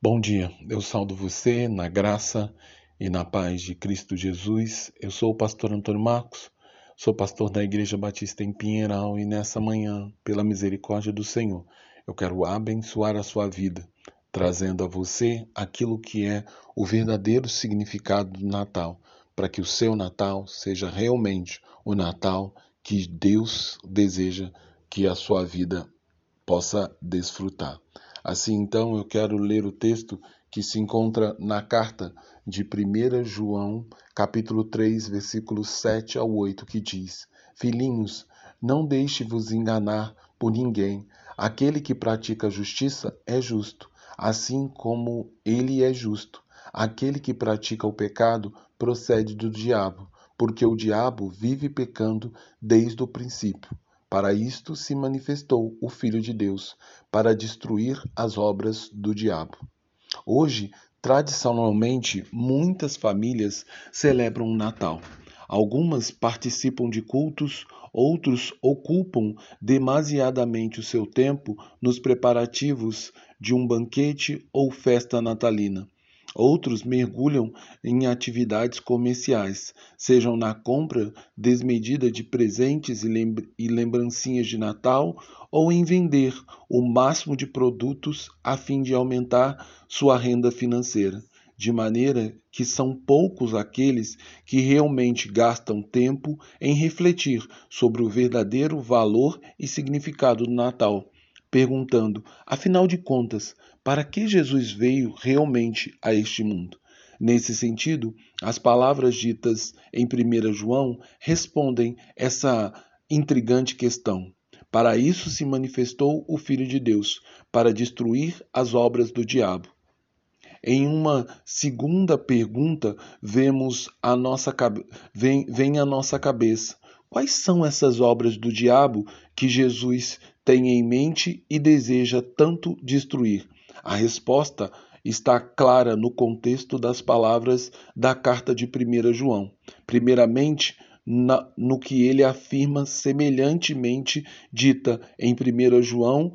Bom dia, eu saldo você na graça e na paz de Cristo Jesus. Eu sou o pastor Antônio Marcos, sou pastor da Igreja Batista em Pinheiral e nessa manhã, pela misericórdia do Senhor, eu quero abençoar a sua vida, trazendo a você aquilo que é o verdadeiro significado do Natal, para que o seu Natal seja realmente o Natal que Deus deseja que a sua vida possa desfrutar. Assim, então, eu quero ler o texto que se encontra na carta de 1 João, capítulo 3, versículos 7 ao 8, que diz: Filhinhos, não deixe-vos enganar por ninguém. Aquele que pratica justiça é justo, assim como ele é justo. Aquele que pratica o pecado procede do diabo, porque o diabo vive pecando desde o princípio. Para isto se manifestou o Filho de Deus, para destruir as obras do diabo. Hoje, tradicionalmente, muitas famílias celebram o Natal. Algumas participam de cultos, outros ocupam demasiadamente o seu tempo nos preparativos de um banquete ou festa natalina. Outros mergulham em atividades comerciais, sejam na compra desmedida de presentes e lembrancinhas de Natal ou em vender o máximo de produtos a fim de aumentar sua renda financeira, de maneira que são poucos aqueles que realmente gastam tempo em refletir sobre o verdadeiro valor e significado do Natal perguntando: afinal de contas, para que Jesus veio realmente a este mundo? Nesse sentido, as palavras ditas em 1 João respondem essa intrigante questão. Para isso se manifestou o Filho de Deus, para destruir as obras do diabo. Em uma segunda pergunta, vemos a nossa vem, vem nossa cabeça Quais são essas obras do diabo que Jesus tem em mente e deseja tanto destruir? A resposta está clara no contexto das palavras da carta de 1 João. Primeiramente, na, no que ele afirma semelhantemente dita em 1 João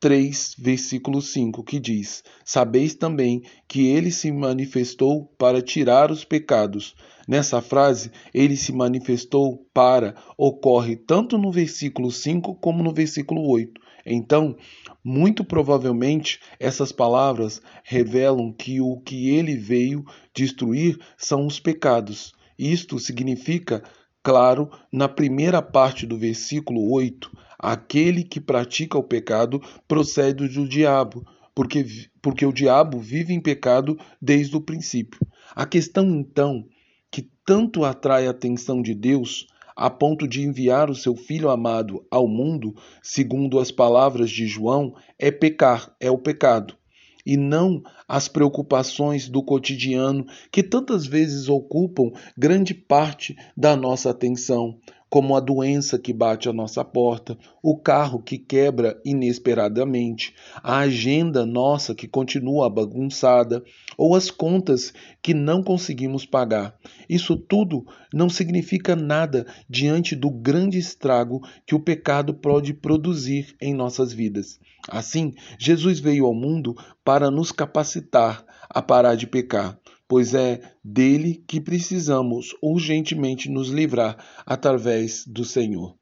3, versículo 5, que diz: Sabeis também que ele se manifestou para tirar os pecados. Nessa frase, ele se manifestou para ocorre tanto no versículo 5 como no versículo 8. Então, muito provavelmente, essas palavras revelam que o que ele veio destruir são os pecados. Isto significa claro na primeira parte do versículo 8: aquele que pratica o pecado procede do diabo, porque, porque o diabo vive em pecado desde o princípio. A questão então que tanto atrai a atenção de Deus a ponto de enviar o seu filho amado ao mundo, segundo as palavras de João, é pecar, é o pecado e não as preocupações do cotidiano que tantas vezes ocupam grande parte da nossa atenção, como a doença que bate à nossa porta, o carro que quebra inesperadamente, a agenda nossa que continua bagunçada ou as contas que não conseguimos pagar. Isso tudo não significa nada diante do grande estrago que o pecado pode produzir em nossas vidas. Assim, Jesus veio ao mundo para nos capacitar a parar de pecar pois é dele que precisamos urgentemente nos livrar através do Senhor.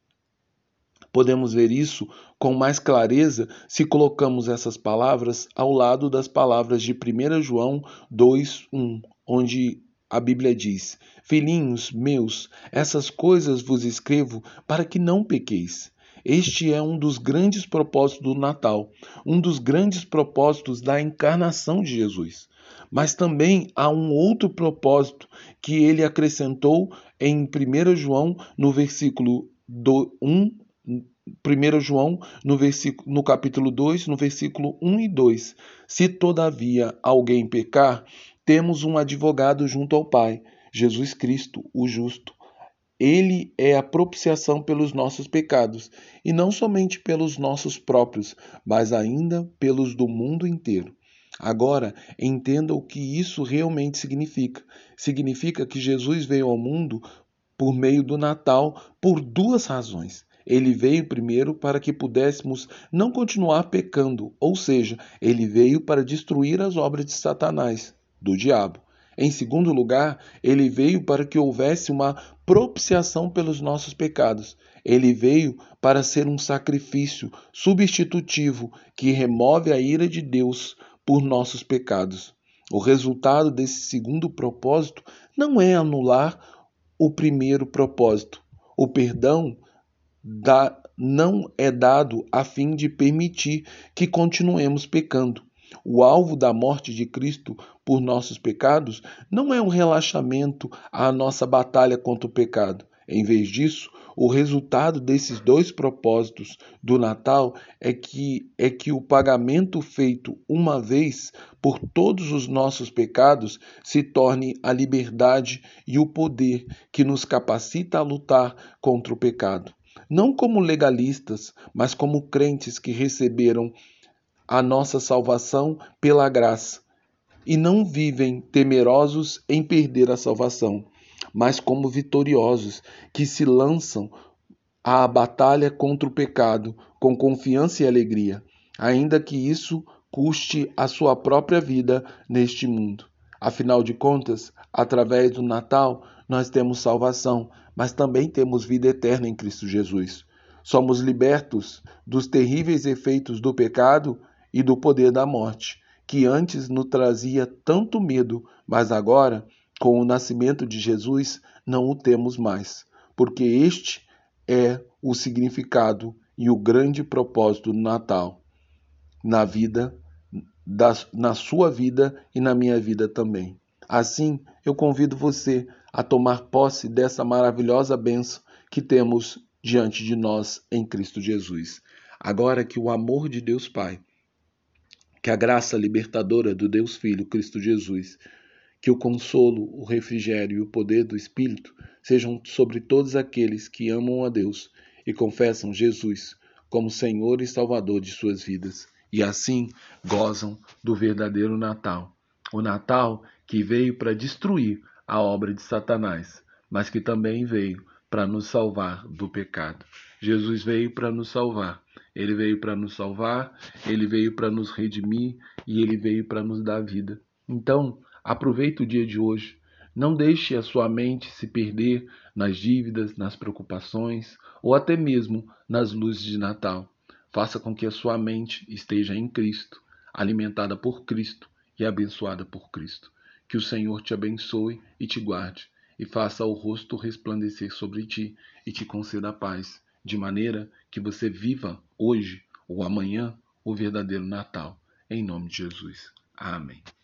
Podemos ver isso com mais clareza se colocamos essas palavras ao lado das palavras de 1 João 2:1, onde a Bíblia diz: Filhinhos meus, essas coisas vos escrevo para que não pequeis. Este é um dos grandes propósitos do Natal, um dos grandes propósitos da encarnação de Jesus. Mas também há um outro propósito que ele acrescentou em 1 João, no versículo 1, 1 João, no, versículo, no capítulo 2, no versículo 1 e 2. Se todavia alguém pecar, temos um advogado junto ao Pai, Jesus Cristo, o justo. Ele é a propiciação pelos nossos pecados, e não somente pelos nossos próprios, mas ainda pelos do mundo inteiro. Agora, entenda o que isso realmente significa. Significa que Jesus veio ao mundo por meio do Natal por duas razões. Ele veio primeiro para que pudéssemos não continuar pecando, ou seja, ele veio para destruir as obras de Satanás, do diabo. Em segundo lugar, ele veio para que houvesse uma propiciação pelos nossos pecados. Ele veio para ser um sacrifício substitutivo que remove a ira de Deus por nossos pecados. O resultado desse segundo propósito não é anular o primeiro propósito. O perdão da, não é dado a fim de permitir que continuemos pecando. O alvo da morte de Cristo por nossos pecados não é um relaxamento à nossa batalha contra o pecado. Em vez disso, o resultado desses dois propósitos do Natal é que é que o pagamento feito uma vez por todos os nossos pecados se torne a liberdade e o poder que nos capacita a lutar contra o pecado. Não como legalistas, mas como crentes que receberam a nossa salvação pela graça e não vivem temerosos em perder a salvação, mas como vitoriosos que se lançam à batalha contra o pecado com confiança e alegria, ainda que isso custe a sua própria vida neste mundo. Afinal de contas, através do Natal, nós temos salvação, mas também temos vida eterna em Cristo Jesus. Somos libertos dos terríveis efeitos do pecado e do poder da morte, que antes nos trazia tanto medo, mas agora, com o nascimento de Jesus, não o temos mais, porque este é o significado e o grande propósito do Natal na vida, da, na sua vida e na minha vida também. Assim, eu convido você a tomar posse dessa maravilhosa benção que temos diante de nós em Cristo Jesus. Agora que o amor de Deus Pai que a graça libertadora do Deus Filho, Cristo Jesus, que o consolo, o refrigério e o poder do Espírito sejam sobre todos aqueles que amam a Deus e confessam Jesus como Senhor e Salvador de suas vidas, e assim gozam do verdadeiro Natal. O Natal que veio para destruir a obra de Satanás, mas que também veio para nos salvar do pecado. Jesus veio para nos salvar. Ele veio para nos salvar, ele veio para nos redimir e ele veio para nos dar vida. Então, aproveite o dia de hoje. Não deixe a sua mente se perder nas dívidas, nas preocupações ou até mesmo nas luzes de Natal. Faça com que a sua mente esteja em Cristo, alimentada por Cristo e abençoada por Cristo. Que o Senhor te abençoe e te guarde, e faça o rosto resplandecer sobre ti e te conceda a paz de maneira que você viva hoje ou amanhã o verdadeiro Natal. Em nome de Jesus. Amém.